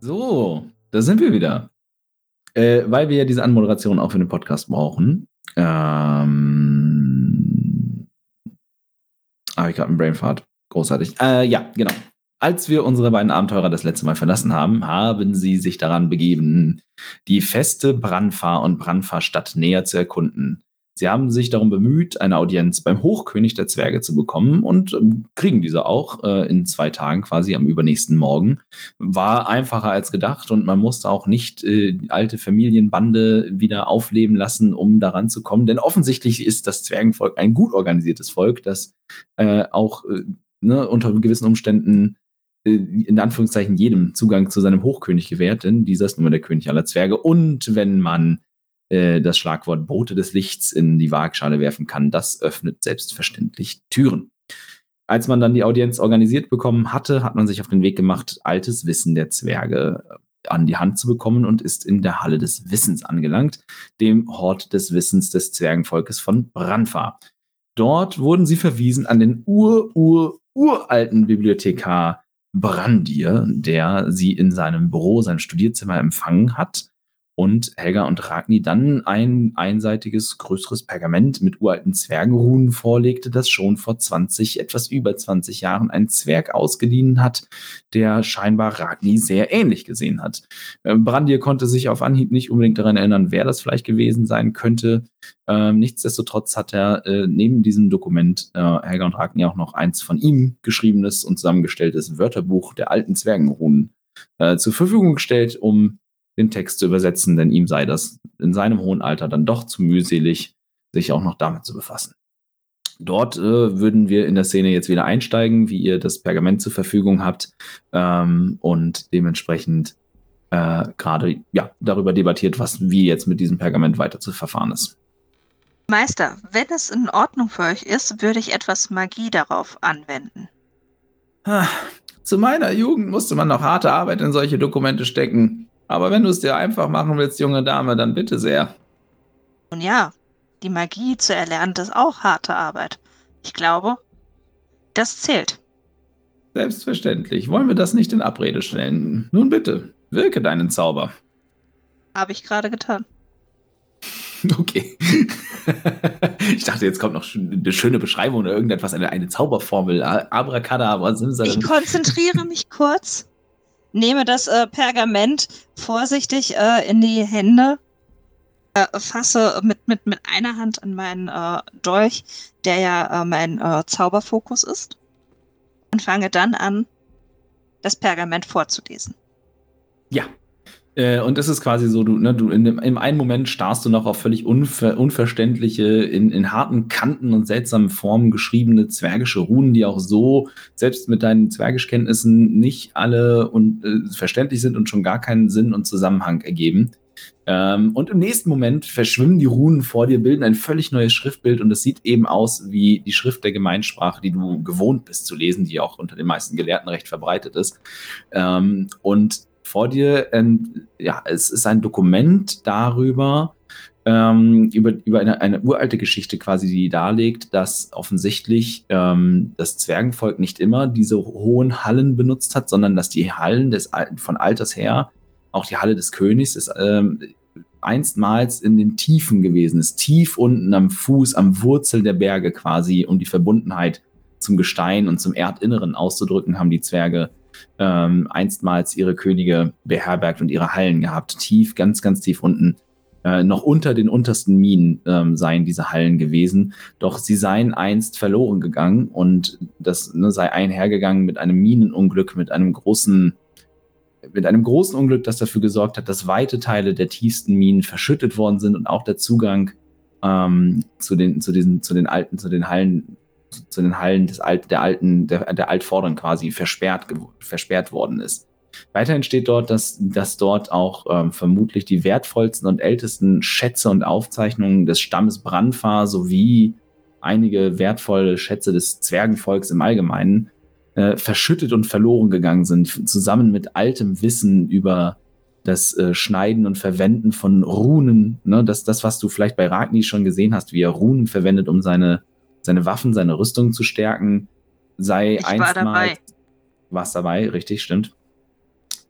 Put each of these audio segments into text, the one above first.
So, da sind wir wieder. Äh, weil wir ja diese Anmoderation auch für den Podcast brauchen. Ähm, habe ich gerade einen Brainfart. Großartig. Äh, ja, genau. Als wir unsere beiden Abenteurer das letzte Mal verlassen haben, haben sie sich daran begeben, die feste Brandfahr- und Brandfahrstadt näher zu erkunden. Sie haben sich darum bemüht, eine Audienz beim Hochkönig der Zwerge zu bekommen und ähm, kriegen diese auch äh, in zwei Tagen quasi am übernächsten Morgen. War einfacher als gedacht und man musste auch nicht äh, alte Familienbande wieder aufleben lassen, um daran zu kommen. Denn offensichtlich ist das Zwergenvolk ein gut organisiertes Volk, das äh, auch äh, ne, unter gewissen Umständen äh, in Anführungszeichen jedem Zugang zu seinem Hochkönig gewährt, denn dieser ist nun mal der König aller Zwerge. Und wenn man äh, das Schlagwort Boote des Lichts in die Waagschale werfen kann. Das öffnet selbstverständlich Türen. Als man dann die Audienz organisiert bekommen hatte, hat man sich auf den Weg gemacht, altes Wissen der Zwerge äh, an die Hand zu bekommen und ist in der Halle des Wissens angelangt, dem Hort des Wissens des Zwergenvolkes von Branfa. Dort wurden sie verwiesen an den ur, ur, uralten Bibliothekar Brandir, der sie in seinem Büro, seinem Studierzimmer empfangen hat und Helga und Ragni dann ein einseitiges, größeres Pergament mit uralten Zwergenrunen vorlegte, das schon vor 20, etwas über 20 Jahren ein Zwerg ausgeliehen hat, der scheinbar Ragni sehr ähnlich gesehen hat. Ähm, Brandir konnte sich auf Anhieb nicht unbedingt daran erinnern, wer das vielleicht gewesen sein könnte. Ähm, nichtsdestotrotz hat er äh, neben diesem Dokument äh, Helga und Ragni auch noch eins von ihm geschriebenes und zusammengestelltes Wörterbuch der alten Zwergenrunen äh, zur Verfügung gestellt, um den Text zu übersetzen, denn ihm sei das in seinem hohen Alter dann doch zu mühselig, sich auch noch damit zu befassen. Dort äh, würden wir in der Szene jetzt wieder einsteigen, wie ihr das Pergament zur Verfügung habt ähm, und dementsprechend äh, gerade ja, darüber debattiert, was wie jetzt mit diesem Pergament weiter zu verfahren ist. Meister, wenn es in Ordnung für euch ist, würde ich etwas Magie darauf anwenden. Zu meiner Jugend musste man noch harte Arbeit in solche Dokumente stecken. Aber wenn du es dir einfach machen willst, junge Dame, dann bitte sehr. Nun ja, die Magie zu erlernen ist auch harte Arbeit. Ich glaube, das zählt. Selbstverständlich. Wollen wir das nicht in Abrede stellen? Nun bitte, wirke deinen Zauber. Habe ich gerade getan. Okay. ich dachte, jetzt kommt noch eine schöne Beschreibung oder irgendetwas, eine, eine Zauberformel. Abracadabra, Simsalem. Ich konzentriere mich kurz nehme das äh, Pergament vorsichtig äh, in die Hände, äh, fasse mit, mit, mit einer Hand an meinen äh, Dolch, der ja äh, mein äh, Zauberfokus ist, und fange dann an, das Pergament vorzulesen. Ja, äh, und das ist quasi so, du, ne, du in dem, im einen Moment starrst du noch auf völlig unver, unverständliche, in, in harten Kanten und seltsamen Formen geschriebene zwergische Runen, die auch so, selbst mit deinen Zwergischkenntnissen, nicht alle und, äh, verständlich sind und schon gar keinen Sinn und Zusammenhang ergeben. Ähm, und im nächsten Moment verschwimmen die Runen vor dir, bilden ein völlig neues Schriftbild und es sieht eben aus wie die Schrift der Gemeinsprache, die du gewohnt bist zu lesen, die auch unter den meisten Gelehrten recht verbreitet ist. Ähm, und vor dir, ähm, ja, es ist ein Dokument darüber, ähm, über, über eine, eine uralte Geschichte quasi, die darlegt, dass offensichtlich ähm, das Zwergenvolk nicht immer diese hohen Hallen benutzt hat, sondern dass die Hallen des, von alters her, auch die Halle des Königs, ist, ähm, einstmals in den Tiefen gewesen ist, tief unten am Fuß, am Wurzel der Berge quasi, um die Verbundenheit zum Gestein und zum Erdinneren auszudrücken, haben die Zwerge ähm, einstmals ihre Könige beherbergt und ihre Hallen gehabt. Tief, ganz, ganz tief unten. Äh, noch unter den untersten Minen ähm, seien diese Hallen gewesen. Doch sie seien einst verloren gegangen und das ne, sei einhergegangen mit einem Minenunglück, mit einem großen, mit einem großen Unglück, das dafür gesorgt hat, dass weite Teile der tiefsten Minen verschüttet worden sind und auch der Zugang ähm, zu, den, zu, diesen, zu den alten, zu den Hallen zu den Hallen des Alt, der alten, der, der Altvordern quasi versperrt, versperrt worden ist. Weiterhin steht dort, dass, dass dort auch ähm, vermutlich die wertvollsten und ältesten Schätze und Aufzeichnungen des Stammes Brandfahr sowie einige wertvolle Schätze des Zwergenvolks im Allgemeinen äh, verschüttet und verloren gegangen sind, zusammen mit altem Wissen über das äh, Schneiden und Verwenden von Runen, ne, das, das, was du vielleicht bei Ragni schon gesehen hast, wie er Runen verwendet, um seine, seine Waffen, seine Rüstung zu stärken, sei Ich war dabei. Warst dabei, richtig, stimmt.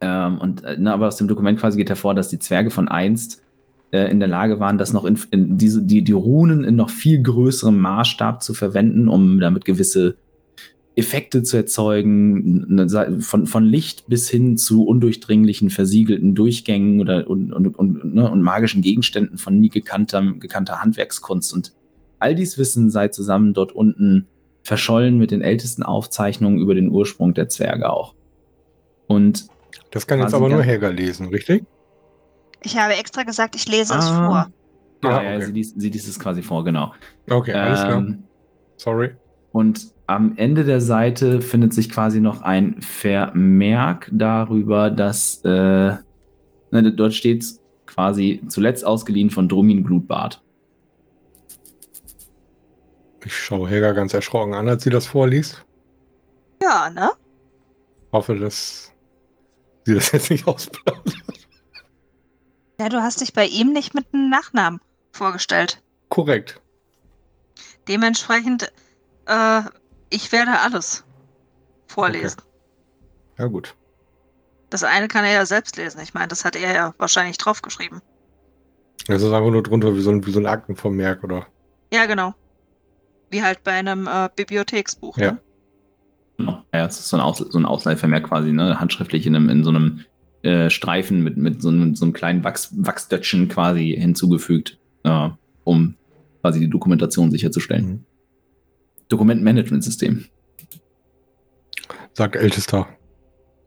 Ähm, und äh, ne, aber aus dem Dokument quasi geht hervor, dass die Zwerge von einst äh, in der Lage waren, das noch in, in diese, die, die Runen in noch viel größerem Maßstab zu verwenden, um damit gewisse Effekte zu erzeugen, ne, von, von Licht bis hin zu undurchdringlichen, versiegelten Durchgängen oder und, und, und, ne, und magischen Gegenständen von nie gekannter, gekannter Handwerkskunst. Und all dies Wissen sei zusammen dort unten verschollen mit den ältesten Aufzeichnungen über den Ursprung der Zwerge auch. Und Das kann jetzt aber nur Helga lesen, richtig? Ich habe extra gesagt, ich lese es Ah. vor. ah, Ja, ja, okay. sie, liest, sie liest es quasi vor, genau. Okay, alles klar. Ähm, Sorry. Und am Ende der Seite findet sich quasi noch ein Vermerk darüber, dass äh, ne, dort steht quasi zuletzt ausgeliehen von Drumin Blutbad. Ich schaue Helga ganz erschrocken an, als sie das vorliest. Ja, ne? Hoffe, dass sie das jetzt nicht ausplaudert. Ja, du hast dich bei ihm nicht mit einem Nachnamen vorgestellt. Korrekt. Dementsprechend, äh, ich werde alles vorlesen. Ja, gut. Das eine kann er ja selbst lesen. Ich meine, das hat er ja wahrscheinlich draufgeschrieben. Das ist einfach nur drunter wie so ein, wie so ein Aktenvermerk, oder? Ja, genau. Wie halt bei einem äh, Bibliotheksbuch. Ja. Ne? Genau. Ja, es ist so ein, Aus so ein Ausleihvermerk quasi, ne? handschriftlich in, einem, in so einem äh, Streifen mit, mit so einem, so einem kleinen Wachs Wachsdötchen quasi hinzugefügt, äh, um quasi die Dokumentation sicherzustellen. Mhm. Dokumentenmanagementsystem. Sagt Ältester.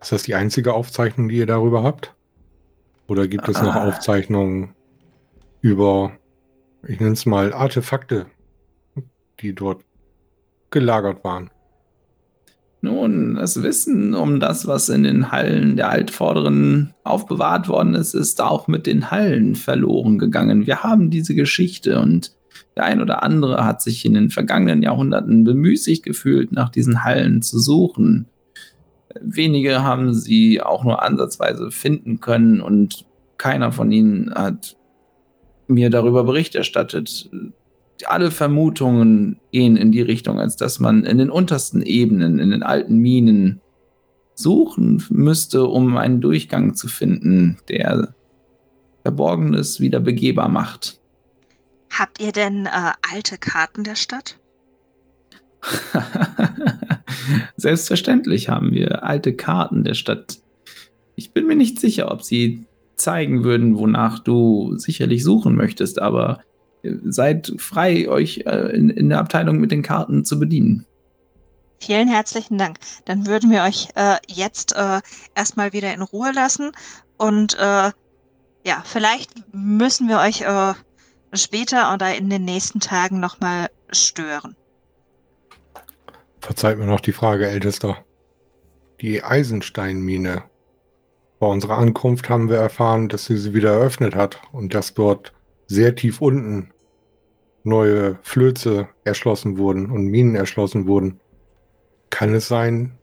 Ist das die einzige Aufzeichnung, die ihr darüber habt? Oder gibt es noch Ah. Aufzeichnungen über, ich nenne es mal, Artefakte, die dort gelagert waren? Nun, das Wissen um das, was in den Hallen der Altvorderen aufbewahrt worden ist, ist auch mit den Hallen verloren gegangen. Wir haben diese Geschichte und der ein oder andere hat sich in den vergangenen Jahrhunderten bemüßigt gefühlt, nach diesen Hallen zu suchen. Wenige haben sie auch nur ansatzweise finden können und keiner von ihnen hat mir darüber Bericht erstattet alle Vermutungen gehen in die Richtung, als dass man in den untersten Ebenen, in den alten Minen suchen müsste, um einen Durchgang zu finden, der Verborgenes wieder begehbar macht. Habt ihr denn äh, alte Karten der Stadt? Selbstverständlich haben wir alte Karten der Stadt. Ich bin mir nicht sicher, ob sie zeigen würden, wonach du sicherlich suchen möchtest, aber seid frei, euch äh, in, in der Abteilung mit den Karten zu bedienen. Vielen herzlichen Dank. Dann würden wir euch äh, jetzt äh, erstmal wieder in Ruhe lassen und äh, ja, vielleicht müssen wir euch äh, später oder in den nächsten Tagen nochmal stören. Verzeiht mir noch die Frage, Ältester. Die Eisensteinmine. Bei unserer Ankunft haben wir erfahren, dass sie sie wieder eröffnet hat und dass dort sehr tief unten neue Flöze erschlossen wurden und Minen erschlossen wurden. Kann es sein,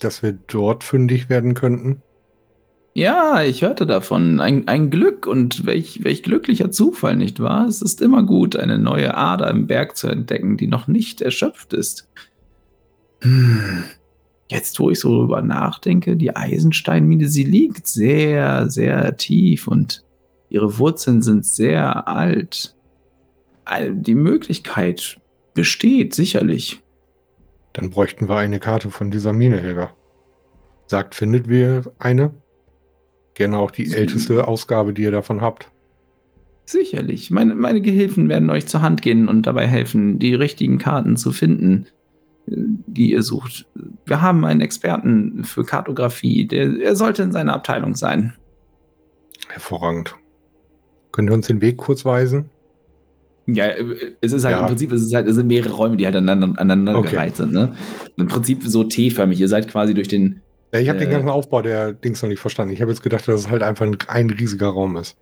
dass wir dort fündig werden könnten? Ja, ich hörte davon. Ein, ein Glück und welch, welch glücklicher Zufall, nicht wahr? Es ist immer gut, eine neue Ader im Berg zu entdecken, die noch nicht erschöpft ist. Hm. Jetzt, wo ich so drüber nachdenke, die Eisensteinmine, sie liegt sehr, sehr tief und ihre Wurzeln sind sehr alt. Die Möglichkeit besteht sicherlich. Dann bräuchten wir eine Karte von dieser Mine, Helga. Sagt, findet wir eine? Gerne auch die Sie- älteste Ausgabe, die ihr davon habt. Sicherlich. Meine, meine Gehilfen werden euch zur Hand gehen und dabei helfen, die richtigen Karten zu finden, die ihr sucht. Wir haben einen Experten für Kartografie. Der, er sollte in seiner Abteilung sein. Hervorragend. Könnt ihr uns den Weg kurz weisen? Ja, äh, es ist halt Ja. im Prinzip, es, ist halt, es sind mehrere Räume, die halt aneinander, aneinander Okay. gereiht sind. Ne? Im Prinzip so T-förmig. Ihr seid quasi durch den, Ja, ich habe den Äh. ganzen Aufbau der Dings noch nicht verstanden. Ich habe jetzt gedacht, dass es halt einfach ein, ein riesiger Raum ist.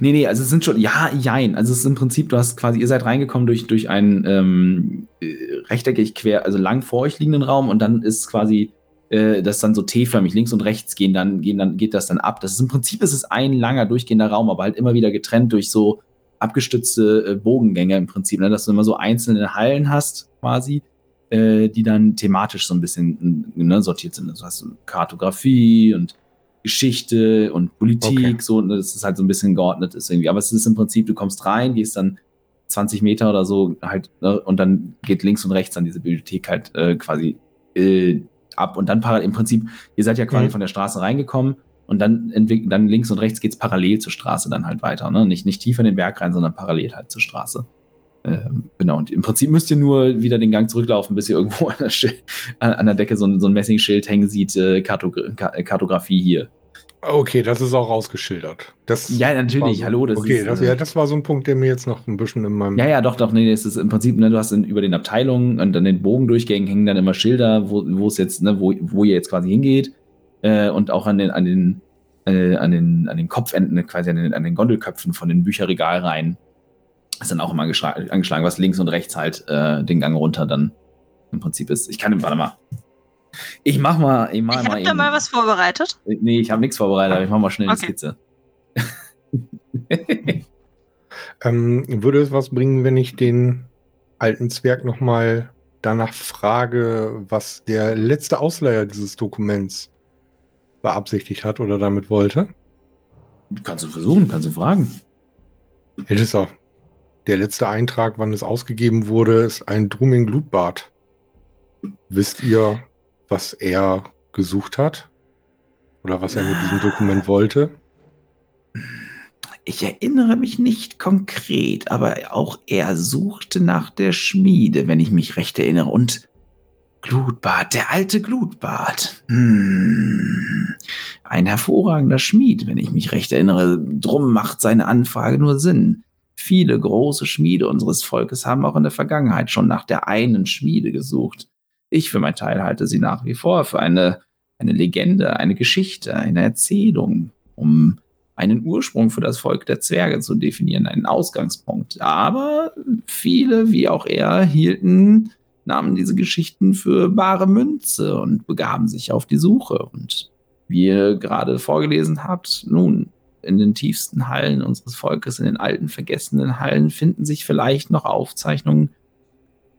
Nee, nee, also es sind schon, ja, jein. Also es ist im Prinzip, du hast quasi, ihr seid reingekommen durch, durch einen ähm, äh, rechteckig quer, also lang vor euch liegenden Raum und dann ist quasi äh, das dann so T-förmig, links und rechts gehen dann, gehen dann, geht das dann ab. Das ist im Prinzip ist es ein langer durchgehender Raum, aber halt immer wieder getrennt durch so abgestützte äh, Bogengänge im Prinzip, ne? dass du immer so einzelne Hallen hast, quasi, äh, die dann thematisch so ein bisschen ne, sortiert sind. Also hast du Kartografie und Geschichte und Politik, Okay. so, ne, das ist halt so ein bisschen geordnet ist irgendwie. Aber es ist im Prinzip, du kommst rein, gehst dann 20 Meter oder so halt, ne, und dann geht links und rechts dann diese Bibliothek halt äh, quasi äh, ab. Und dann parallel, im Prinzip, ihr seid ja quasi Mhm. von der Straße reingekommen und dann dann links und rechts geht's parallel zur Straße dann halt weiter, ne? Nicht, nicht tiefer in den Berg rein, sondern parallel halt zur Straße. Ähm, genau, und im Prinzip müsst ihr nur wieder den Gang zurücklaufen, bis ihr irgendwo an der, Schild, an, der Decke so ein, so ein Messingschild hängen sieht, äh, Kartogra Ka Kartografie hier. Okay, das ist auch ausgeschildert. Das Ja, natürlich, so, hallo, das okay, ist, das, äh, ja, das war so ein Punkt, der mir jetzt noch ein bisschen in meinem. Ja, ja, doch, doch, nee, es ist im Prinzip, ne, du hast in, über den Abteilungen und an den Bogendurchgängen hängen dann immer Schilder, wo, wo es jetzt, ne, wo, wo ihr jetzt quasi hingeht. Äh, und auch an den, an den, äh, an den, an den Kopfenden, quasi an den, an den Gondelköpfen von den Bücherregalreihen ist dann auch immer angeschlagen, was links und rechts halt äh, den Gang runter dann im Prinzip ist. Ich kann, warte mal. Ich mach mal, ich mach Ich mal habe da eben- mal was vorbereitet. Nee, ich habe nichts vorbereitet, aber ich mach mal schnell Okay. die Skizze. Ähm, würde es was bringen, wenn ich den alten Zwerg nochmal danach frage, was der letzte Ausleiher dieses Dokuments beabsichtigt hat oder damit wollte? kannst du versuchen, kannst du fragen. Herr Lisser, der letzte Eintrag, wann es ausgegeben wurde, ist ein Drumming Blutbad. Wisst ihr, was er gesucht hat? Oder was er mit diesem Dokument wollte? Ich erinnere mich nicht konkret, aber auch er suchte nach der Schmiede, wenn ich mich recht erinnere. Und Glutbad, der alte Glutbad. Hm. Ein hervorragender Schmied, wenn ich mich recht erinnere. Drum macht seine Anfrage nur Sinn. Viele große Schmiede unseres Volkes haben auch in der Vergangenheit schon nach der einen Schmiede gesucht. Ich für meinen Teil halte sie nach wie vor für eine, eine Legende, eine Geschichte, eine Erzählung, um einen Ursprung für das Volk der Zwerge zu definieren, einen Ausgangspunkt. Aber viele, wie auch er, hielten, nahmen diese Geschichten für bare Münze und begaben sich auf die Suche. Und wie ihr gerade vorgelesen habt, nun, in den tiefsten Hallen unseres Volkes, in den alten vergessenen Hallen, finden sich vielleicht noch Aufzeichnungen,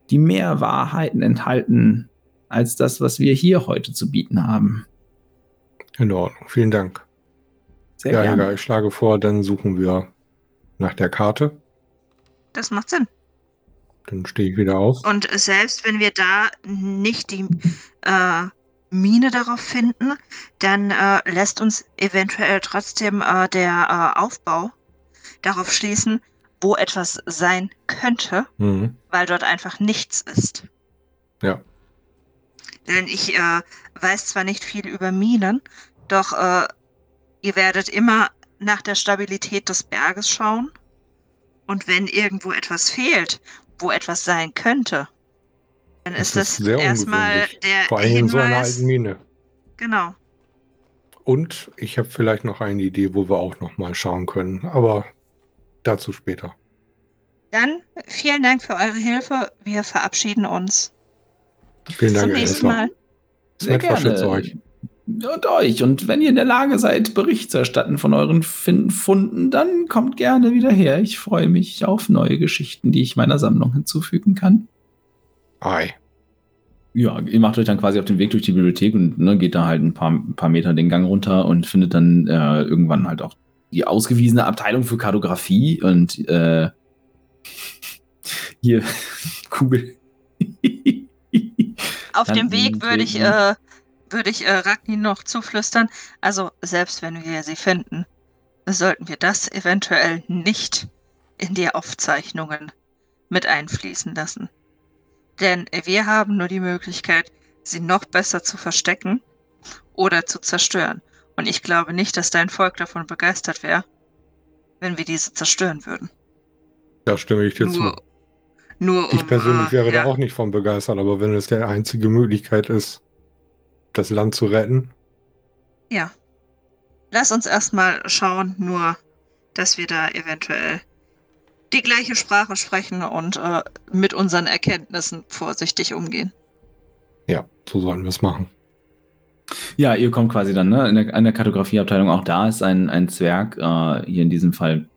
die mehr Wahrheiten enthalten als das, was wir hier heute zu bieten haben. In Ordnung, vielen Dank. Sehr ja, gerne. Helga, ich schlage vor, dann suchen wir nach der Karte. Das macht Sinn. Dann stehe ich wieder auf. Und selbst wenn wir da nicht die äh, Mine darauf finden, dann äh, lässt uns eventuell trotzdem äh, der äh, Aufbau darauf schließen, wo etwas sein könnte, Mhm. weil dort einfach nichts ist. Ja. Denn ich äh, weiß zwar nicht viel über Minen, doch äh, ihr werdet immer nach der Stabilität des Berges schauen. Und wenn irgendwo etwas fehlt, wo etwas sein könnte, dann Das ist das sehr erstmal der Vor allem in so einer Hinweis. alten Mine. genau. Und ich habe vielleicht noch eine Idee, wo wir auch noch mal schauen können. Aber dazu später. Dann vielen Dank für eure Hilfe. Wir verabschieden uns. Vielen Bis Dank, zum nächsten Elsa. Mal. Sehr verschützt gerne. euch. Und euch. Und wenn ihr in der Lage seid, Bericht zu erstatten von euren Funden, dann kommt gerne wieder her. Ich freue mich auf neue Geschichten, die ich meiner Sammlung hinzufügen kann. Ei. Ja, ihr macht euch dann quasi auf den Weg durch die Bibliothek und ne, geht da halt ein paar, ein paar Meter den Gang runter und findet dann äh, irgendwann halt auch die ausgewiesene Abteilung für Kartografie und äh, hier Kugel. Auf Dann dem Weg würde ich, äh, würde ich äh, Ragni noch zuflüstern. Also, selbst wenn wir sie finden, sollten wir das eventuell nicht in die Aufzeichnungen mit einfließen lassen. Denn wir haben nur die Möglichkeit, sie noch besser zu verstecken oder zu zerstören. Und ich glaube nicht, dass dein Volk davon begeistert wäre, wenn wir diese zerstören würden. Da stimme ich dir zu. Nur, nur um, Ich persönlich äh, wäre ja. da auch nicht von begeistert, aber wenn es der einzige Möglichkeit ist, das Land zu retten. Ja. Lass uns erstmal schauen, nur, dass wir da eventuell die gleiche Sprache sprechen und äh, mit unseren Erkenntnissen vorsichtig umgehen. Ja, so sollten wir es machen. Ja, ihr kommt quasi dann, ne? In der, in der Kartografieabteilung auch da ist ein, ein Zwerg, äh, hier in diesem Fall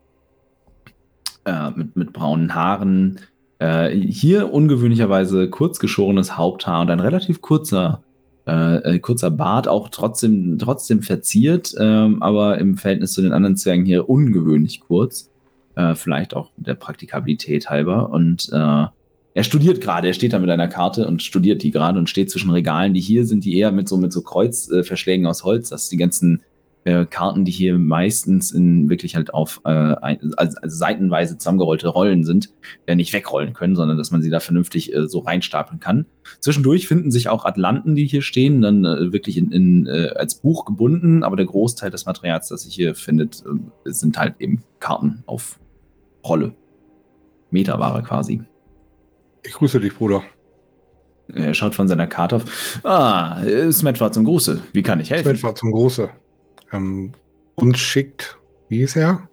äh, mit, mit braunen Haaren. Äh, hier ungewöhnlicherweise kurz geschorenes Haupthaar und ein relativ kurzer, äh, äh, kurzer Bart, auch trotzdem, trotzdem verziert, ähm, aber im Verhältnis zu den anderen Zwergen hier ungewöhnlich kurz. Äh, vielleicht auch der Praktikabilität halber. Und äh, er studiert gerade, er steht da mit einer Karte und studiert die gerade und steht zwischen Regalen, die hier sind, die eher mit so, mit so Kreuzverschlägen aus Holz, dass die ganzen äh, Karten, die hier meistens in wirklich halt auf äh, also, also seitenweise zusammengerollte Rollen sind, äh, nicht wegrollen können, sondern dass man sie da vernünftig äh, so reinstapeln kann. Zwischendurch finden sich auch Atlanten, die hier stehen, dann äh, wirklich in, in, äh, als Buch gebunden, aber der Großteil des Materials, das sich hier findet, äh, sind halt eben Karten auf Rolle. Meterware quasi. Ich grüße dich, Bruder. Er schaut von seiner Karte auf. Ah, Smet war zum Gruße. Wie kann ich helfen? Smet war zum Gruße. Ähm, uns schickt, wie ist er?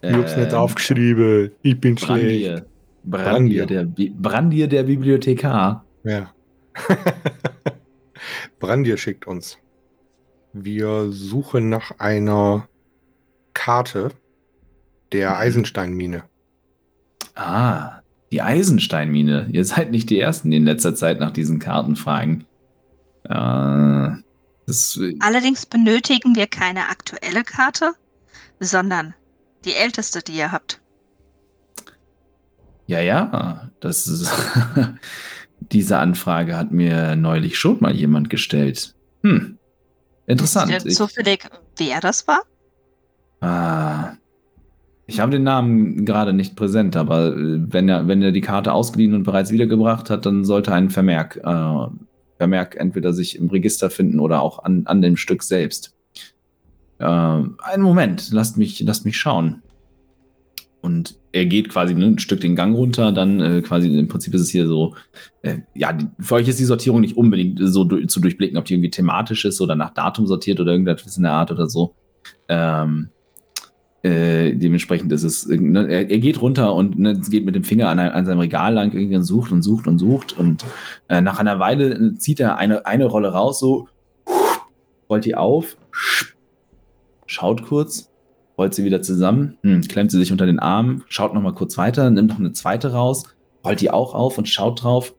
Ich hab's nicht Ähm, aufgeschrieben. Ich bin Brandir. schlecht. Brandir, Brandir. der, Bi- Brandir der Bibliothekar. Ja. Brandir schickt uns. Wir suchen nach einer Karte der Mhm. Eisensteinmine. Ah, die Eisensteinmine. Ihr seid nicht die Ersten, die in letzter Zeit nach diesen Karten fragen. Äh, das, Allerdings benötigen wir keine aktuelle Karte, sondern die älteste, die ihr habt. ja, ja, das ist, diese Anfrage hat mir neulich schon mal jemand gestellt. Hm, interessant. Ich- zufällig, wer das war? Ah. Ich habe den Namen gerade nicht präsent, aber äh, wenn er, wenn er die Karte ausgeliehen und bereits wiedergebracht hat, dann sollte ein Vermerk, äh, Vermerk entweder sich im Register finden oder auch an, an dem Stück selbst. Äh, einen Moment, lasst mich, lasst mich schauen. Und er geht quasi ne, ein Stück den Gang runter, dann äh, quasi im Prinzip ist es hier so, äh, ja, für euch ist die Sortierung nicht unbedingt so du, zu durchblicken, ob die irgendwie thematisch ist oder nach Datum sortiert oder irgendetwas in der Art oder so. Ähm, äh, dementsprechend ist es, ne, er, er geht runter und ne, geht mit dem Finger an, an seinem Regal lang irgendwie und sucht und sucht und sucht und äh, nach einer Weile zieht er eine, eine Rolle raus, so rollt die auf, schaut kurz, rollt sie wieder zusammen, hm, klemmt sie sich unter den Arm, schaut noch mal kurz weiter, nimmt noch eine zweite raus, rollt die auch auf und schaut drauf,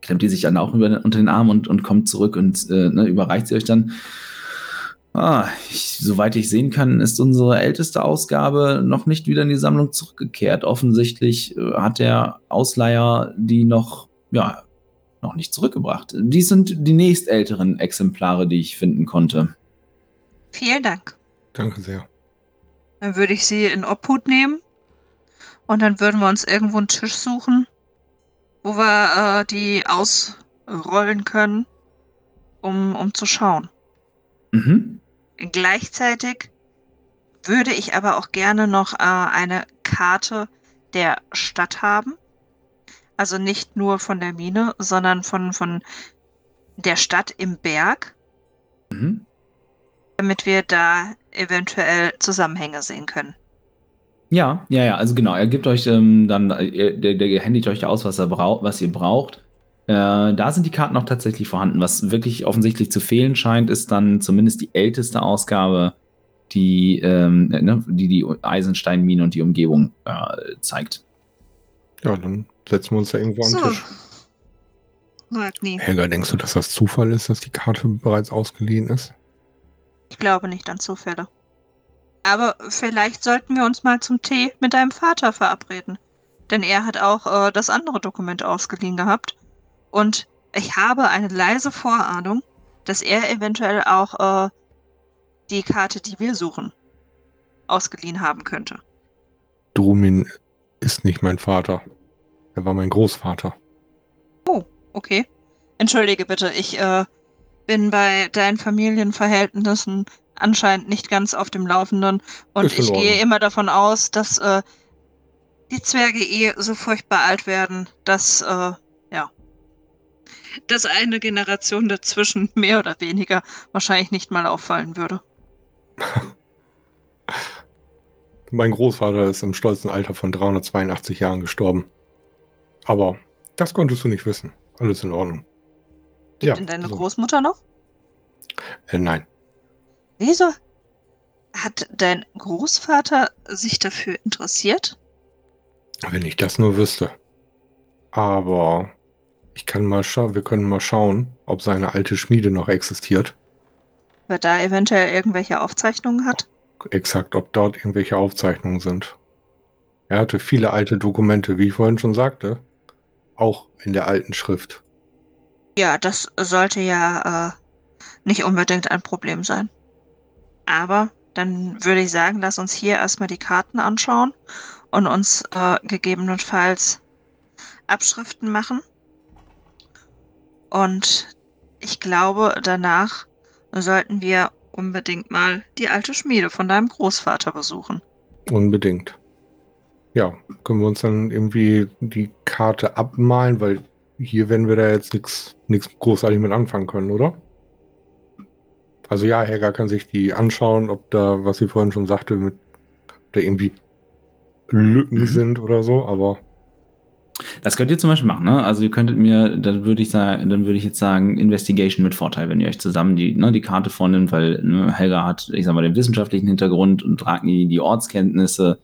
klemmt die sich dann auch über, unter den Arm und, und kommt zurück und äh, ne, überreicht sie euch dann. Ah, ich, soweit ich sehen kann, ist unsere älteste Ausgabe noch nicht wieder in die Sammlung zurückgekehrt. Offensichtlich äh, hat der Ausleiher die noch, ja, noch nicht zurückgebracht. Dies sind die nächstälteren Exemplare, die ich finden konnte. Vielen Dank. Danke sehr. Dann würde ich sie in Obhut nehmen und dann würden wir uns irgendwo einen Tisch suchen, wo wir äh, die ausrollen können, um, um zu schauen. Mhm. Gleichzeitig würde ich aber auch gerne noch äh, eine Karte der Stadt haben. Also nicht nur von der Mine, sondern von, von der Stadt im Berg, Mhm. damit wir da eventuell Zusammenhänge sehen können. Ja, ja, ja, also genau, er gibt euch ähm, dann, äh, der, der händigt euch aus, was, er braucht, was ihr braucht. Äh, da sind die Karten auch tatsächlich vorhanden. Was wirklich offensichtlich zu fehlen scheint, ist dann zumindest die älteste Ausgabe, die ähm, ne, die, die Eisensteinmine und die Umgebung äh, zeigt. Ja, dann setzen wir uns da irgendwo an den So. Tisch. Magni, Helga, denkst du, dass das Zufall ist, dass die Karte bereits ausgeliehen ist? ich glaube nicht an Zufälle. Aber vielleicht sollten wir uns mal zum Tee mit deinem Vater verabreden. Denn er hat auch äh, das andere Dokument ausgeliehen gehabt. Und ich habe eine leise Vorahnung, dass er eventuell auch äh, die Karte, die wir suchen, ausgeliehen haben könnte. Drumin ist nicht mein Vater. Er war mein Großvater. Okay. Entschuldige bitte, ich äh, bin bei deinen Familienverhältnissen anscheinend nicht ganz auf dem Laufenden und ich gehe immer davon aus, dass äh, die Zwerge eh so furchtbar alt werden, dass äh. Dass eine Generation dazwischen mehr oder weniger wahrscheinlich nicht mal auffallen würde. Mein Großvater ist im stolzen Alter von 382 Jahren gestorben. Aber das konntest du nicht wissen. Alles in Ordnung. Lebt Ja, denn deine so. Großmutter noch? Äh, nein. Wieso hat dein Großvater sich dafür interessiert? Wenn ich das nur wüsste. Aber ich kann mal schauen, wir können mal schauen, ob seine alte Schmiede noch existiert. Wer da eventuell irgendwelche Aufzeichnungen hat? Exakt, ob dort irgendwelche Aufzeichnungen sind. Er hatte viele alte Dokumente, wie ich vorhin schon sagte. Auch in der alten Schrift. Ja, das sollte ja äh, nicht unbedingt ein Problem sein. Aber dann würde ich sagen, lass uns hier erstmal die Karten anschauen und uns äh, gegebenenfalls Abschriften machen. Und ich glaube, danach sollten wir unbedingt mal die alte Schmiede von deinem Großvater besuchen. Unbedingt. Ja, können wir uns dann irgendwie die Karte abmalen, weil hier werden wir da jetzt nichts nichts großartig mit anfangen können, oder? Also ja, Helga kann sich die anschauen, ob da, was sie vorhin schon sagte, mit ob da irgendwie Lücken Mhm. sind oder so, aber Das könnt ihr zum Beispiel machen, ne? Also ihr könntet mir, dann würde ich sagen, dann würde ich jetzt sagen, Investigation mit Vorteil, wenn ihr euch zusammen die, ne, die Karte vornimmt, weil ne, Helga hat, ich sag mal, den wissenschaftlichen Hintergrund und Ragni die Ortskenntnisse.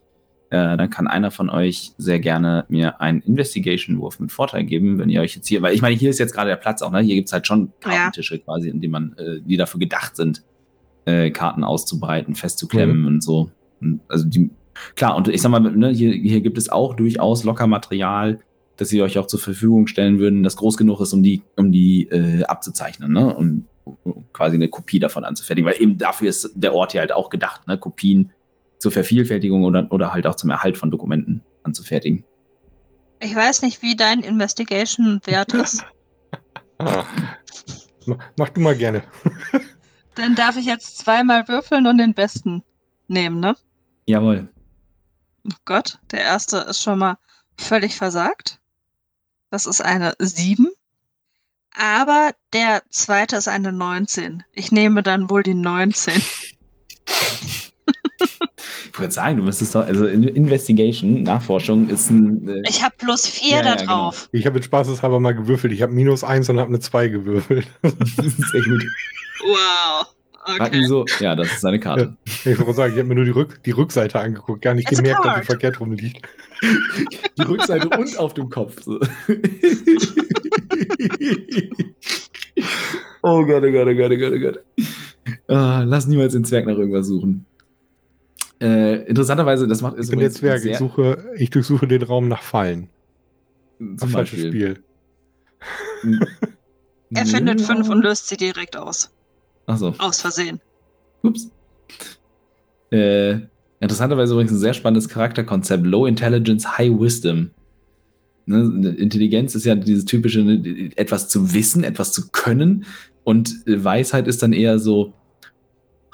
Äh, dann kann einer von euch sehr gerne mir einen Investigation-Wurf mit Vorteil geben, wenn ihr euch jetzt hier, weil ich meine, hier ist jetzt gerade der Platz auch, ne? Hier gibt's halt schon Ja. Kartentische quasi, in denen man, äh, die dafür gedacht sind, äh, Karten auszubreiten, festzuklemmen und so. Und also die, klar, und ich sag mal, ne, hier, hier gibt es auch durchaus locker Material, das sie euch auch zur Verfügung stellen würden, das groß genug ist, um die, um die äh, abzuzeichnen, ne? Und um quasi eine Kopie davon anzufertigen. Weil eben dafür ist der Ort hier halt auch gedacht, ne? Kopien zur Vervielfältigung oder, oder halt auch zum Erhalt von Dokumenten anzufertigen. Ich weiß nicht, wie dein Investigation-Wert ist. ah, ma- mach du mal gerne. Dann darf ich jetzt zweimal würfeln und den besten nehmen, ne? Jawohl. Oh Gott, der erste ist schon mal völlig versagt. Das ist eine 7. Aber der zweite ist eine 19. Ich nehme dann wohl die 19. Ich würde sagen, du müsstest doch, also In- Investigation, Nachforschung ist ein. Äh, Ich habe plus 4 Ja, da ja, genau. drauf. Ich habe jetzt spaßeshalber mal gewürfelt. Ich habe minus eins und habe eine 2 gewürfelt. sehr gut. Wow. Okay. so, ja, das ist seine Karte. Ich wollte sagen, ich habe mir nur die, Rück die Rückseite angeguckt, gar nicht It's a gemerkt, dass die verkehrt rumliegt. Die Rückseite und auf dem Kopf. So. oh Gott, oh Gott, oh Gott, oh Gott, oh Gott. Ah, lass niemals den Zwerg nach irgendwas suchen. Äh, interessanterweise, das macht Ich bin der Zwerg, ich, suche, ich durchsuche den Raum nach Fallen. zum Ach, falsches Beispiel. Spiel. Er findet 5 und löst sie direkt aus. Achso. Aus Versehen. Ups. Äh, interessanterweise übrigens ein sehr spannendes Charakterkonzept. Low Intelligence, High Wisdom. Ne, Intelligenz ist ja dieses typische, ne, etwas zu wissen, etwas zu können. Und Weisheit ist dann eher so,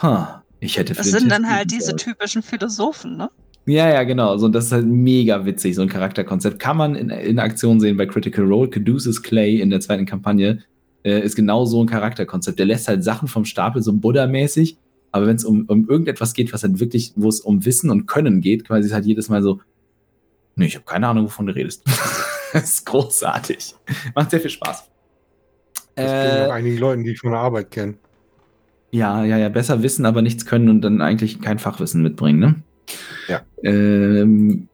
ha, ich hätte Das sind dann halt diese typischen Philosophen, ne? Ja, ja, genau. So, das ist halt mega witzig, so ein Charakterkonzept. Kann man in, in Aktion sehen bei Critical Role. Caduceus Clay in der zweiten Kampagne äh, ist genau so ein Charakterkonzept. Der lässt halt Sachen vom Stapel, so Buddha-mäßig. Aber wenn es um, um irgendetwas geht, was halt wirklich, wo es um Wissen und Können geht, quasi ist halt jedes Mal so, nee, ich habe keine Ahnung, wovon du redest. das ist großartig. Macht sehr viel Spaß. Das Äh, nach einigen Leuten, die ich von der Arbeit kenne. ja, ja, ja, besser wissen, aber nichts können und dann eigentlich kein Fachwissen mitbringen, ne? Ja. Ähm,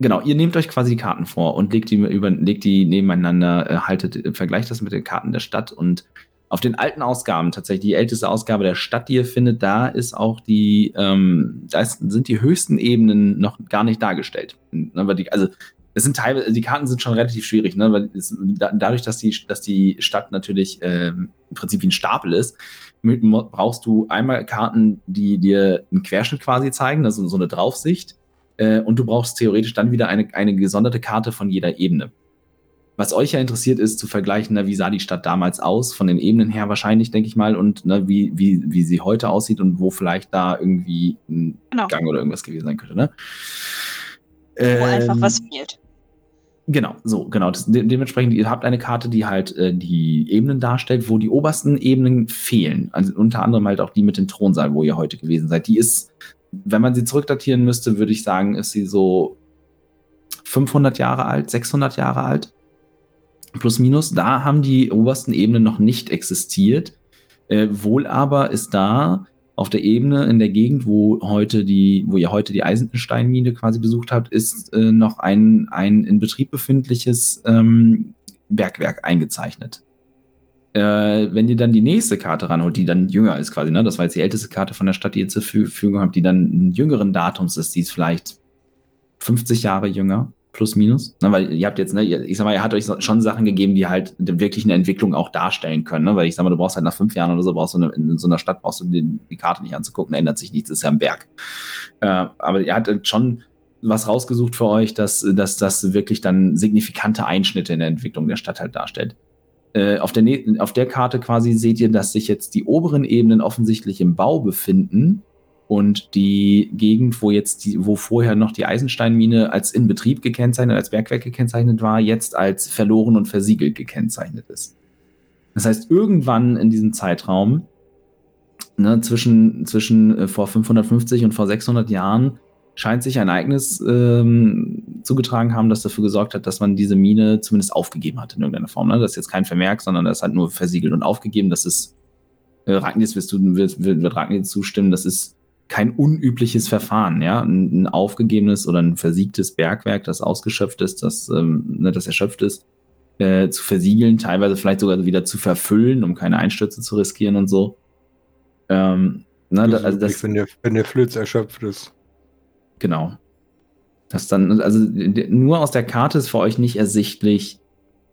genau, ihr nehmt euch quasi die Karten vor und legt die, über, legt die nebeneinander, äh, haltet, äh, vergleicht das mit den Karten der Stadt und auf den alten Ausgaben, tatsächlich die älteste Ausgabe der Stadt, die ihr findet, da ist auch die, ähm, da ist, sind die höchsten Ebenen noch gar nicht dargestellt. Ne, die, also es sind teilweise, die Karten sind schon relativ schwierig, ne? weil es, da, dadurch, dass die, dass die Stadt natürlich ähm, im Prinzip wie ein Stapel ist, brauchst du einmal Karten, die dir einen Querschnitt quasi zeigen, also so eine Draufsicht, äh, und du brauchst theoretisch dann wieder eine, eine gesonderte Karte von jeder Ebene. Was euch ja interessiert ist, zu vergleichen, na, wie sah die Stadt damals aus, von den Ebenen her wahrscheinlich, denke ich mal, und ne, wie, wie, wie sie heute aussieht und wo vielleicht da irgendwie ein Genau. Gang oder irgendwas gewesen sein könnte. Ne? Wo einfach Ähm, was fehlt. Genau, so, genau. Das, de dementsprechend, ihr habt eine Karte, die halt äh, die Ebenen darstellt, wo die obersten Ebenen fehlen. Also unter anderem halt auch die mit dem Thronsaal, wo ihr heute gewesen seid. Die ist, wenn man sie zurückdatieren müsste, würde ich sagen, ist sie so 500 Jahre alt, 600 Jahre alt. Plus minus. Da haben die obersten Ebenen noch nicht existiert. Äh, wohl aber ist da auf der Ebene in der Gegend, wo heute die, wo ihr heute die Eisensteinmine quasi besucht habt, ist äh, noch ein, ein in Betrieb befindliches ähm, Bergwerk eingezeichnet. Äh, wenn ihr dann die nächste Karte ranholt, die dann jünger ist quasi, ne? das war jetzt die älteste Karte von der Stadt, die ihr zur Verfügung habt, die dann einen jüngeren Datums ist, die ist vielleicht 50 Jahre jünger, plus minus. Ne, weil ihr habt jetzt, ne, ich sag mal, ihr hat euch schon Sachen gegeben, die halt wirklich eine Entwicklung auch darstellen können. Ne? Weil ich sag mal, du brauchst halt nach fünf Jahren oder so, brauchst du eine, in so einer Stadt, brauchst du die, die Karte nicht anzugucken, ändert sich nichts, ist ja ein Berg. Äh, aber ihr hattet schon was rausgesucht für euch, dass, dass das wirklich dann signifikante Einschnitte in der Entwicklung der Stadt halt darstellt. Äh, auf, der, auf der Karte quasi seht ihr, dass sich jetzt die oberen Ebenen offensichtlich im Bau befinden und die Gegend, wo jetzt die, wo vorher noch die Eisensteinmine als in Betrieb gekennzeichnet, als Bergwerk gekennzeichnet war, jetzt als verloren und versiegelt gekennzeichnet ist. Das heißt, irgendwann in diesem Zeitraum, ne, zwischen, zwischen äh, vor 550 und vor 600 Jahren, scheint sich ein Ereignis ähm, zugetragen haben, das dafür gesorgt hat, dass man diese Mine zumindest aufgegeben hat in irgendeiner Form. Ne? Das ist jetzt kein Vermerk, sondern das hat nur versiegelt und aufgegeben. Das ist, äh, Ragnis, wirst du, wird, wird, Ragnis zustimmen, das ist kein unübliches Verfahren, ja. Ein, ein, aufgegebenes oder ein versiegtes Bergwerk, das ausgeschöpft ist, das, ähm, ne, das erschöpft ist, äh, zu versiegeln, teilweise vielleicht sogar wieder zu verfüllen, um keine Einstürze zu riskieren und so. Ähm, ne, das also das, wenn, der, wenn der Flöz erschöpft ist. Genau. Das dann, also nur aus der Karte ist für euch nicht ersichtlich,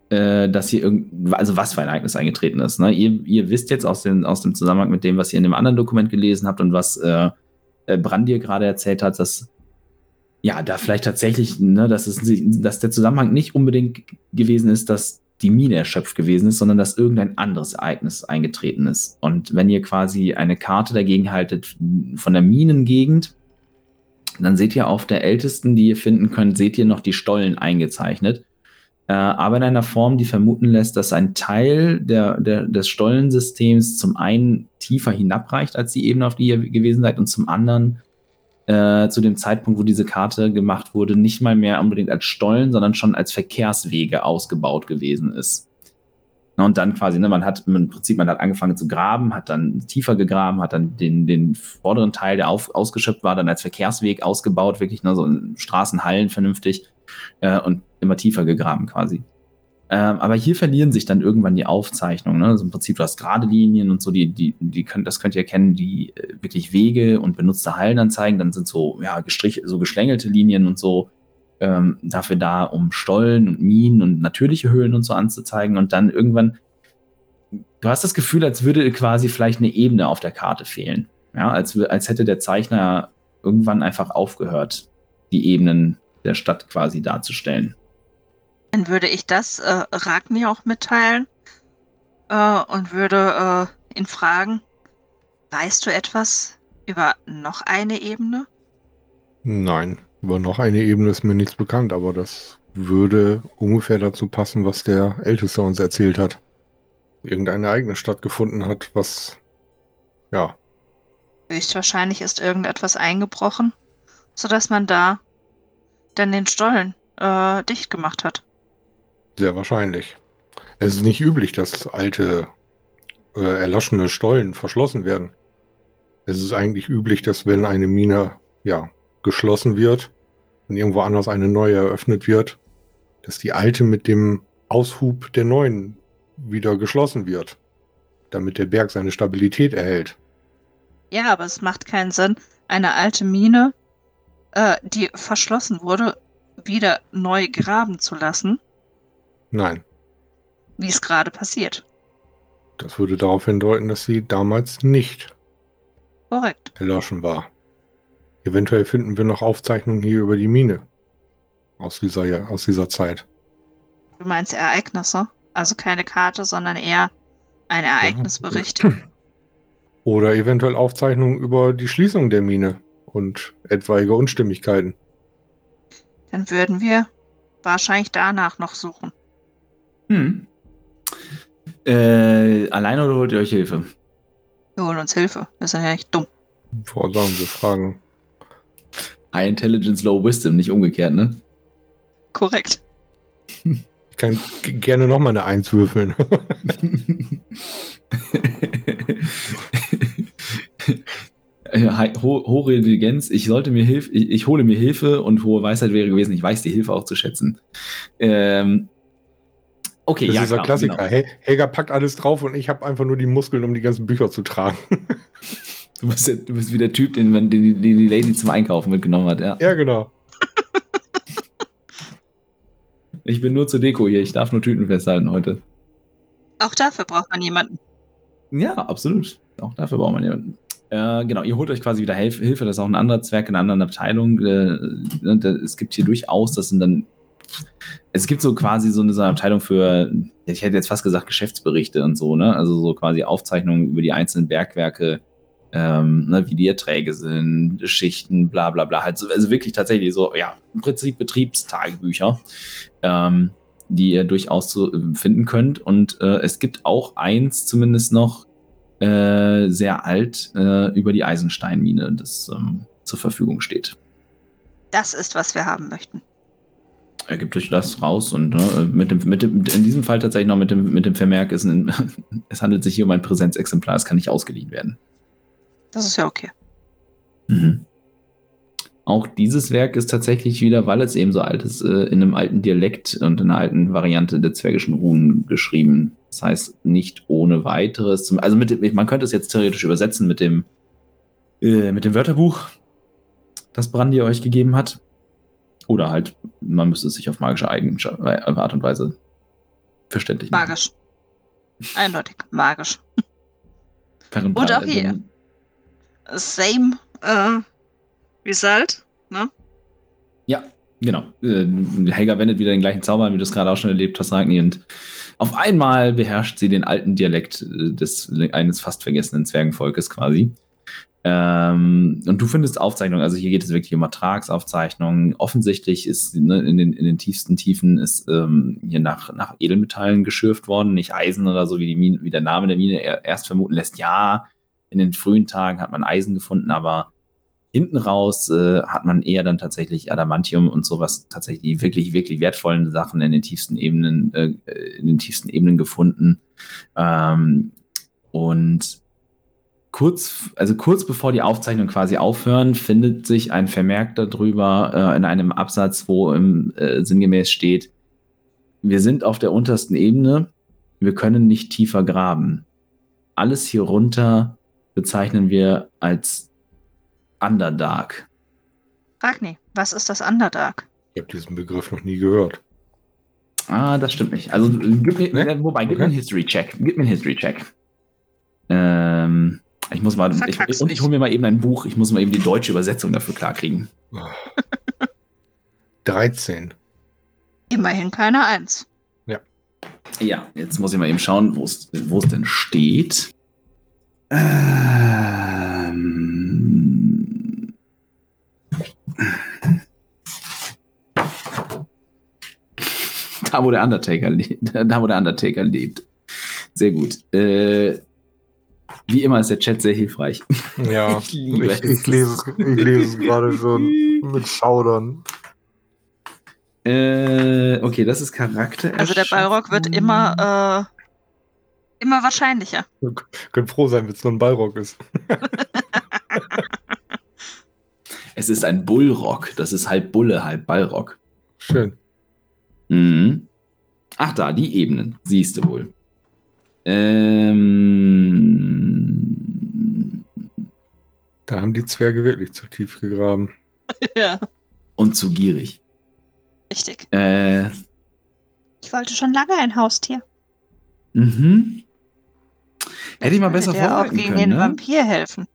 äh, dass hier irgend, also was für ein Ereignis eingetreten ist. Ne? Ihr, ihr wisst jetzt aus, den, aus dem Zusammenhang mit dem, was ihr in dem anderen Dokument gelesen habt und was äh, äh, Brandir gerade erzählt hat, dass ja, da vielleicht tatsächlich, ne, dass, es, dass der Zusammenhang nicht unbedingt gewesen ist, dass die Mine erschöpft gewesen ist, sondern dass irgendein anderes Ereignis eingetreten ist. Und wenn ihr quasi eine Karte dagegen haltet von der Minengegend, dann seht ihr auf der ältesten, die ihr finden könnt, seht ihr noch die Stollen eingezeichnet. Äh, aber in einer Form, die vermuten lässt, dass ein Teil der, der, des Stollensystems zum einen tiefer hinabreicht als die Ebene, auf die ihr gewesen seid, und zum anderen äh, zu dem Zeitpunkt, wo diese Karte gemacht wurde, nicht mal mehr unbedingt als Stollen, sondern schon als Verkehrswege ausgebaut gewesen ist. Und dann quasi, ne, man hat im Prinzip, man hat angefangen zu graben, hat dann tiefer gegraben, hat dann den, den vorderen Teil, der auf, ausgeschöpft war, dann als Verkehrsweg ausgebaut, wirklich ne, so in Straßenhallen vernünftig äh, und immer tiefer gegraben quasi. Ähm, aber hier verlieren sich dann irgendwann die Aufzeichnungen. Ne? Also im Prinzip, du hast gerade Linien und so, die, die, die könnt, das könnt ihr erkennen, die äh, wirklich Wege und benutzte Hallen anzeigen. Dann sind so, ja, gestrich, so geschlängelte Linien und so ähm, dafür da, um Stollen und Minen und natürliche Höhlen und so anzuzeigen. Und dann irgendwann, du hast das Gefühl, als würde quasi vielleicht eine Ebene auf der Karte fehlen. Ja, als, als hätte der Zeichner irgendwann einfach aufgehört, die Ebenen der Stadt quasi darzustellen. Dann würde ich das äh, Ragni auch mitteilen äh, und würde äh, ihn fragen, weißt du etwas über noch eine Ebene? Nein, über noch eine Ebene ist mir nichts bekannt, aber das würde ungefähr dazu passen, was der Älteste uns erzählt hat. Irgendein Ereignis stattgefunden hat, was, ja. Höchstwahrscheinlich ist irgendetwas eingebrochen, sodass man da dann den Stollen äh, dicht gemacht hat. Sehr wahrscheinlich. Es ist nicht üblich, dass alte, äh, erloschene Stollen verschlossen werden. Es ist eigentlich üblich, dass wenn eine Mine ja, geschlossen wird und irgendwo anders eine neue eröffnet wird, dass die alte mit dem Aushub der neuen wieder geschlossen wird, damit der Berg seine Stabilität erhält. Ja, aber es macht keinen Sinn, eine alte Mine, äh, die verschlossen wurde, wieder neu graben zu lassen, Nein. Wie es gerade passiert. Das würde darauf hindeuten, dass sie damals nicht korrekt erloschen war. Eventuell finden wir noch Aufzeichnungen hier über die Mine aus dieser, aus dieser Zeit. Du meinst Ereignisse? Also keine Karte, sondern eher ein Ereignisbericht. Oder eventuell Aufzeichnungen über die Schließung der Mine und etwaige Unstimmigkeiten. Dann würden wir wahrscheinlich danach noch suchen. Hm. Äh, alleine oder holt ihr euch Hilfe? Wir holen uns Hilfe. Wir sind ja nicht dumm. Vorsagen, wir fragen. High Intelligence, Low Wisdom, nicht umgekehrt, ne? Korrekt. Ich kann gerne nochmal eine Eins würfeln. Ho hohe Intelligenz, ich sollte mir Hilfe, ich, ich hole mir Hilfe und hohe Weisheit wäre gewesen, ich weiß die Hilfe auch zu schätzen. Ähm, okay, Das ja, ist ein klar, Klassiker. genau. Hel Helga packt alles drauf und ich habe einfach nur die Muskeln, um die ganzen Bücher zu tragen. Du, bist, ja- du bist wie der Typ, den, man- den, die- den die Lady zum Einkaufen mitgenommen hat. Ja. ja, genau. Ich bin nur zur Deko hier, ich darf nur Tüten festhalten heute. Auch dafür braucht man jemanden. Ja, absolut. Auch dafür braucht man jemanden. Äh, genau, ihr holt euch quasi wieder Hilfe. Hilfe, das ist auch ein anderer Zwerg in einer anderen Abteilung. Äh, äh, es gibt hier durchaus, das sind dann. Es gibt so quasi so eine, so eine Abteilung für, ich hätte jetzt fast gesagt, Geschäftsberichte und so, ne? Also so quasi Aufzeichnungen über die einzelnen Bergwerke, ähm, ne, wie die Erträge sind, Schichten, bla bla bla. Halt so, also wirklich tatsächlich so, ja, im Prinzip Betriebstagebücher, ähm, die ihr durchaus so äh, finden könnt. Und äh, es gibt auch eins zumindest noch, äh, sehr alt äh, über die Eisensteinmine, das ähm, zur Verfügung steht. Das ist, was wir haben möchten. Er gibt euch das raus und ne, mit dem, mit dem, in diesem Fall tatsächlich noch mit dem, mit dem Vermerk, ist ein, es handelt sich hier um ein Präsenzexemplar, es kann nicht ausgeliehen werden. Das ist ja okay. Mhm. Auch dieses Werk ist tatsächlich wieder, weil es eben so alt ist, äh, in einem alten Dialekt und in einer alten Variante der zwergischen Runen geschrieben. Das heißt, nicht ohne weiteres. Also mit, man könnte es jetzt theoretisch übersetzen mit dem, äh, mit dem Wörterbuch, das Brandi euch gegeben hat. Oder halt, man müsste es sich auf magische Eigenschaft, äh, Art und Weise verständlich machen. Magisch. Eindeutig. Magisch. Und auch hier. Same äh, result. Ne? Ja, genau. Äh, Helga wendet wieder den gleichen Zauber wie du es gerade auch schon erlebt hast, Ragni. Und auf einmal beherrscht sie den alten Dialekt äh, des eines fast vergessenen Zwergenvolkes quasi. Ähm, und du findest Aufzeichnungen, also hier geht es wirklich um Ertragsaufzeichnungen. Offensichtlich ist ne, in, den, in den tiefsten Tiefen ist ähm, hier nach, nach Edelmetallen geschürft worden, nicht Eisen oder so, wie, Mine, wie der Name der Mine er- erst vermuten lässt. Ja, in den frühen Tagen hat man Eisen gefunden, aber hinten raus äh, hat man eher dann tatsächlich Adamantium und sowas tatsächlich wirklich, wirklich wertvollen Sachen in den tiefsten Ebenen, äh, in den tiefsten Ebenen gefunden. Ähm, und kurz, also kurz bevor die Aufzeichnungen quasi aufhören, findet sich ein Vermerk darüber äh, in einem Absatz, wo im äh, sinngemäß steht, wir sind auf der untersten Ebene, wir können nicht tiefer graben. Alles hier runter bezeichnen wir als Underdark. Ragni, was ist das Underdark? Ich habe diesen Begriff noch nie gehört. Ah, das stimmt nicht. Also, gib mir, Ne? äh, wobei, gib mir einen Okay. History-Check. Gib mir einen History-Check. Ähm, ich muss mal, ich, Verkack's und ich hole mir mal eben ein Buch. Ich muss mal eben die deutsche Übersetzung dafür klarkriegen. 13. Immerhin keine Eins. Ja, jetzt muss ich mal eben schauen, wo es denn steht. Ähm, da, wo der Undertaker lebt. Da, wo der Undertaker lebt. Sehr gut. Äh, wie immer ist der Chat sehr hilfreich. Ja, Ich ich, ich lese es, ich lese es gerade so mit Schaudern. Äh, okay, das ist Charakter. Also der Ballrock wird immer, äh, immer wahrscheinlicher. Ihr könnt froh sein, wenn es nur ein Ballrock ist. Es ist ein Bullrock. Das ist halb Bulle, halb Ballrock. Schön. Mhm. Ach da, die Ebenen. Siehst du wohl. Ähm, Da haben die Zwerge wirklich zu tief gegraben. ja. und zu gierig. Richtig. Äh, Ich wollte schon lange ein Haustier. mhm. Hätte ich mal besser Würde der auch vorbereiten gegen können. den Ne? Vampir helfen.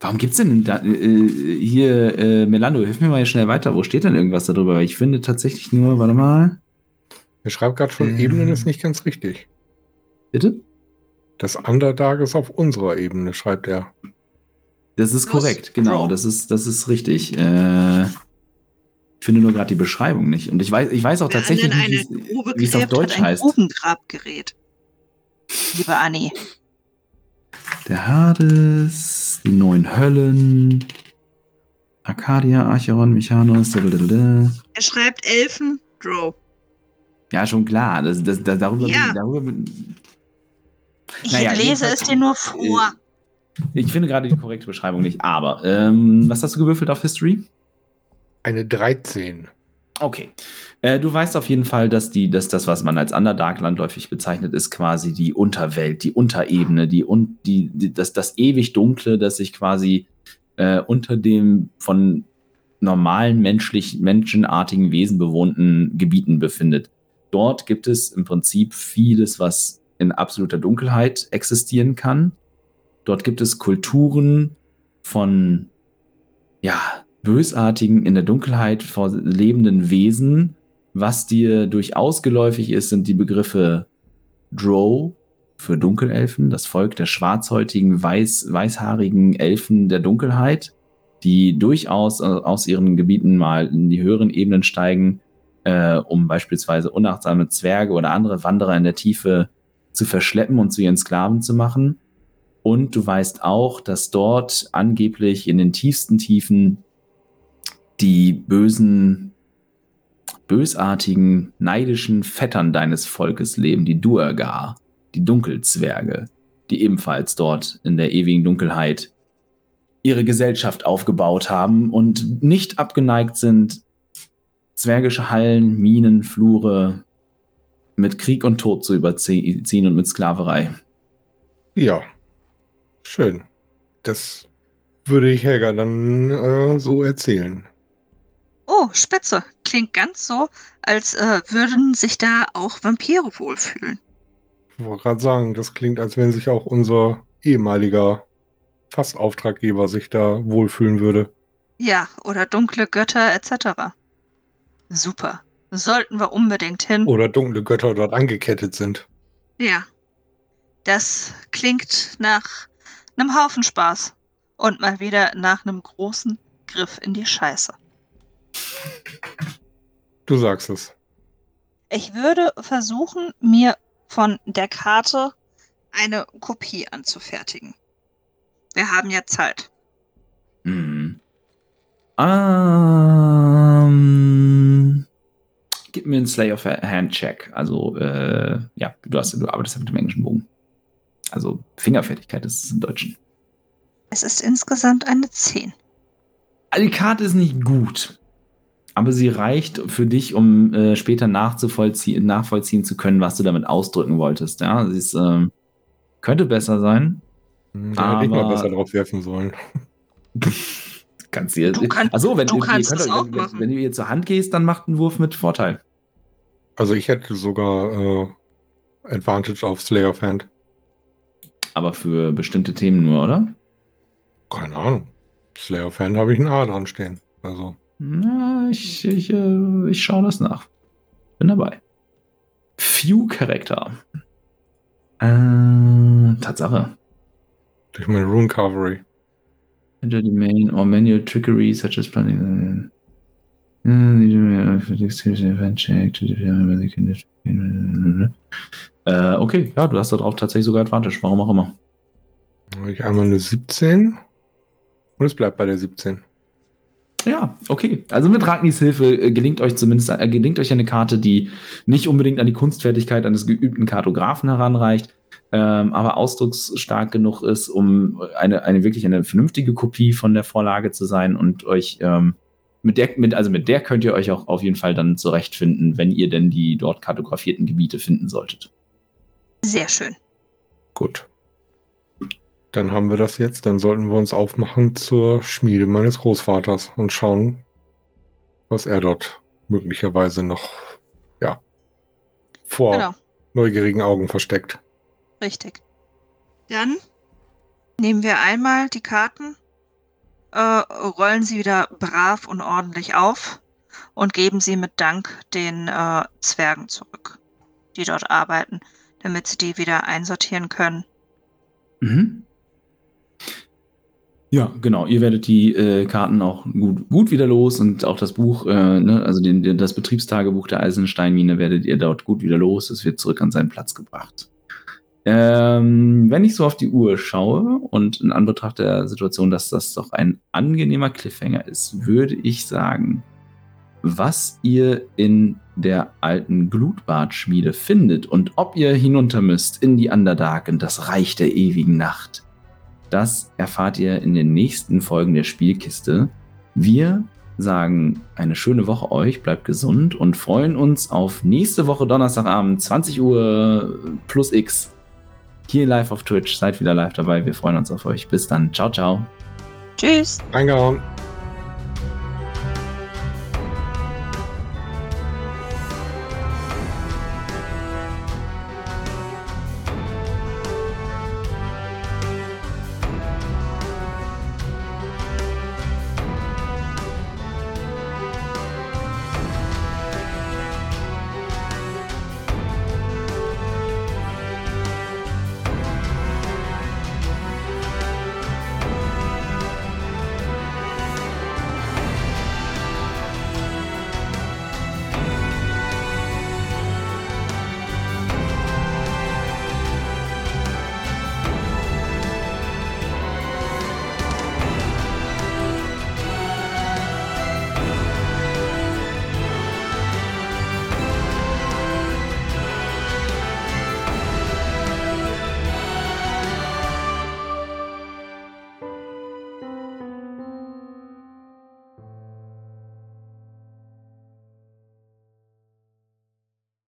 Warum gibt's denn da, äh, hier, äh, Melando, hilf mir mal hier schnell weiter. Wo steht denn irgendwas darüber? Ich finde tatsächlich nur, warte mal. Er schreibt gerade schon, Ähm. Ebenen ist nicht ganz richtig. Bitte? Das Underdark ist auf unserer Ebene, schreibt er. Das ist Plus korrekt, genau. Pro. Das ist, das ist richtig. Äh, Ich finde nur gerade die Beschreibung nicht. Und ich weiß, ich weiß auch tatsächlich nicht, wie es- es auf Deutsch hat ein heißt. Grubengrabgerät. Liebe Anni. Der Hades, die neuen Höllen, Arcadia, Acheron, Mechanos, blablabla. Er schreibt Elfen, Drow. Ja, schon klar. Das, das, das, darüber, Ja. darüber, Ich Naja, lese es dir nur vor. ich finde gerade die korrekte Beschreibung nicht. Aber, ähm, was hast du gewürfelt auf History? Eine 13. Okay. Äh, du weißt auf jeden Fall, dass, die, dass das, was man als Underdark landläufig bezeichnet, ist quasi die Unterwelt, die Unterebene, die, un, die, die, das, das ewig Dunkle, das sich quasi äh, unter dem von normalen menschlich, menschenartigen Wesen bewohnten Gebieten befindet. Dort gibt es im Prinzip vieles, was in absoluter Dunkelheit existieren kann. Dort gibt es Kulturen von ja, bösartigen, in der Dunkelheit vor lebenden Wesen. Was dir durchaus geläufig ist, sind die Begriffe Drow für Dunkelelfen, das Volk der schwarzhäutigen, weiß, weißhaarigen Elfen der Dunkelheit, die durchaus aus ihren Gebieten mal in die höheren Ebenen steigen, äh, um beispielsweise unachtsame Zwerge oder andere Wanderer in der Tiefe zu verschleppen und zu ihren Sklaven zu machen. Und du weißt auch, dass dort angeblich in den tiefsten Tiefen die bösen, bösartigen, neidischen Vettern deines Volkes leben, die Duergar, die Dunkelzwerge, die ebenfalls dort in der ewigen Dunkelheit ihre Gesellschaft aufgebaut haben und nicht abgeneigt sind, zwergische Hallen, Minen, Flure mit Krieg und Tod zu überziehen und mit Sklaverei. Ja, schön. Das würde ich Helga dann äh, so erzählen. Oh, Spitze. Klingt ganz so, als äh, würden sich da auch Vampire wohlfühlen. Ich wollte gerade sagen, das klingt, als wenn sich auch unser ehemaliger Fast-Auftraggeber sich da wohlfühlen würde. Ja, oder dunkle Götter etc. Super. Sollten wir unbedingt hin. Oder dunkle Götter dort angekettet sind. Ja. Das klingt nach einem Haufen Spaß. Und mal wieder nach einem großen Griff in die Scheiße. Du sagst es. Ich würde versuchen, mir von der Karte eine Kopie anzufertigen. Wir haben ja Zeit. Mhm. Ähm, gib mir einen Slay of Hand Check. Also, äh, ja, du, hast, du arbeitest ja mit dem englischen Bogen. Also, Fingerfertigkeit ist es im Deutschen. Es ist insgesamt eine 10. Also, die Karte ist nicht gut. Aber sie reicht für dich, um äh, später nachzuvollziehen, nachvollziehen zu können, was du damit ausdrücken wolltest. Ja, sie ist, ähm, könnte besser sein. Hm, Da hätte ich mal besser drauf werfen sollen. Kannst du, Du kannst- also wenn du ihr, kannst ihr könnt auch wenn, machen. wenn du ihr zur Hand gehst, dann macht einen Wurf mit Vorteil. Also ich hätte sogar äh, Advantage auf Slayer of Hand. Aber für bestimmte Themen nur, oder? Keine Ahnung. Slayer of Hand habe ich ein A dran stehen. Also, Na, ich, ich, äh, ich schaue das nach. Bin dabei. Few Charakter. Äh, Tatsache. durch meine Rune Cavalry. Enter the main or manual trickery such as planning. Äh, okay, ja, du hast da drauf tatsächlich sogar Advantage, warum auch immer. Ich einmal eine 17. Und es bleibt bei der 17. Ja, okay. Also mit Ragnis Hilfe äh, gelingt euch zumindest äh, gelingt euch eine Karte, die nicht unbedingt an die Kunstfertigkeit eines geübten Kartografen heranreicht, ähm, aber ausdrucksstark genug ist, um eine, eine wirklich eine vernünftige Kopie von der Vorlage zu sein und euch ähm, mit der, mit, also mit der könnt ihr euch auch auf jeden Fall dann zurechtfinden, wenn ihr denn die dort kartografierten Gebiete finden solltet. Sehr schön. Gut. Dann haben wir das jetzt. Dann sollten wir uns aufmachen zur Schmiede meines Großvaters und schauen, was er dort möglicherweise noch, ja, vor Genau, neugierigen Augen versteckt. richtig. Dann nehmen wir einmal die Karten, äh, rollen sie wieder brav und ordentlich auf und geben sie mit Dank den äh, Zwergen zurück, die dort arbeiten, damit sie die wieder einsortieren können. Mhm. Ja, genau. Ihr werdet die äh, Karten auch gut, gut wieder los und auch das Buch, äh, ne, also den, den, das Betriebstagebuch der Eisensteinmine werdet ihr dort gut wieder los. Es wird zurück an seinen Platz gebracht. Ähm, wenn ich so auf die Uhr schaue und in Anbetracht der Situation, dass das doch ein angenehmer Cliffhanger ist, würde ich sagen, was ihr in der alten Glutbadschmiede findet und ob ihr hinunter müsst in die Underdark in das Reich der ewigen Nacht, das erfahrt ihr in den nächsten Folgen der Spielkiste. Wir sagen eine schöne Woche euch, bleibt gesund und freuen uns auf nächste Woche Donnerstagabend, 20 Uhr plus X. Hier live auf Twitch. Seid wieder live dabei. Wir freuen uns auf euch. Bis dann. Ciao, ciao. Tschüss. Reingehauen.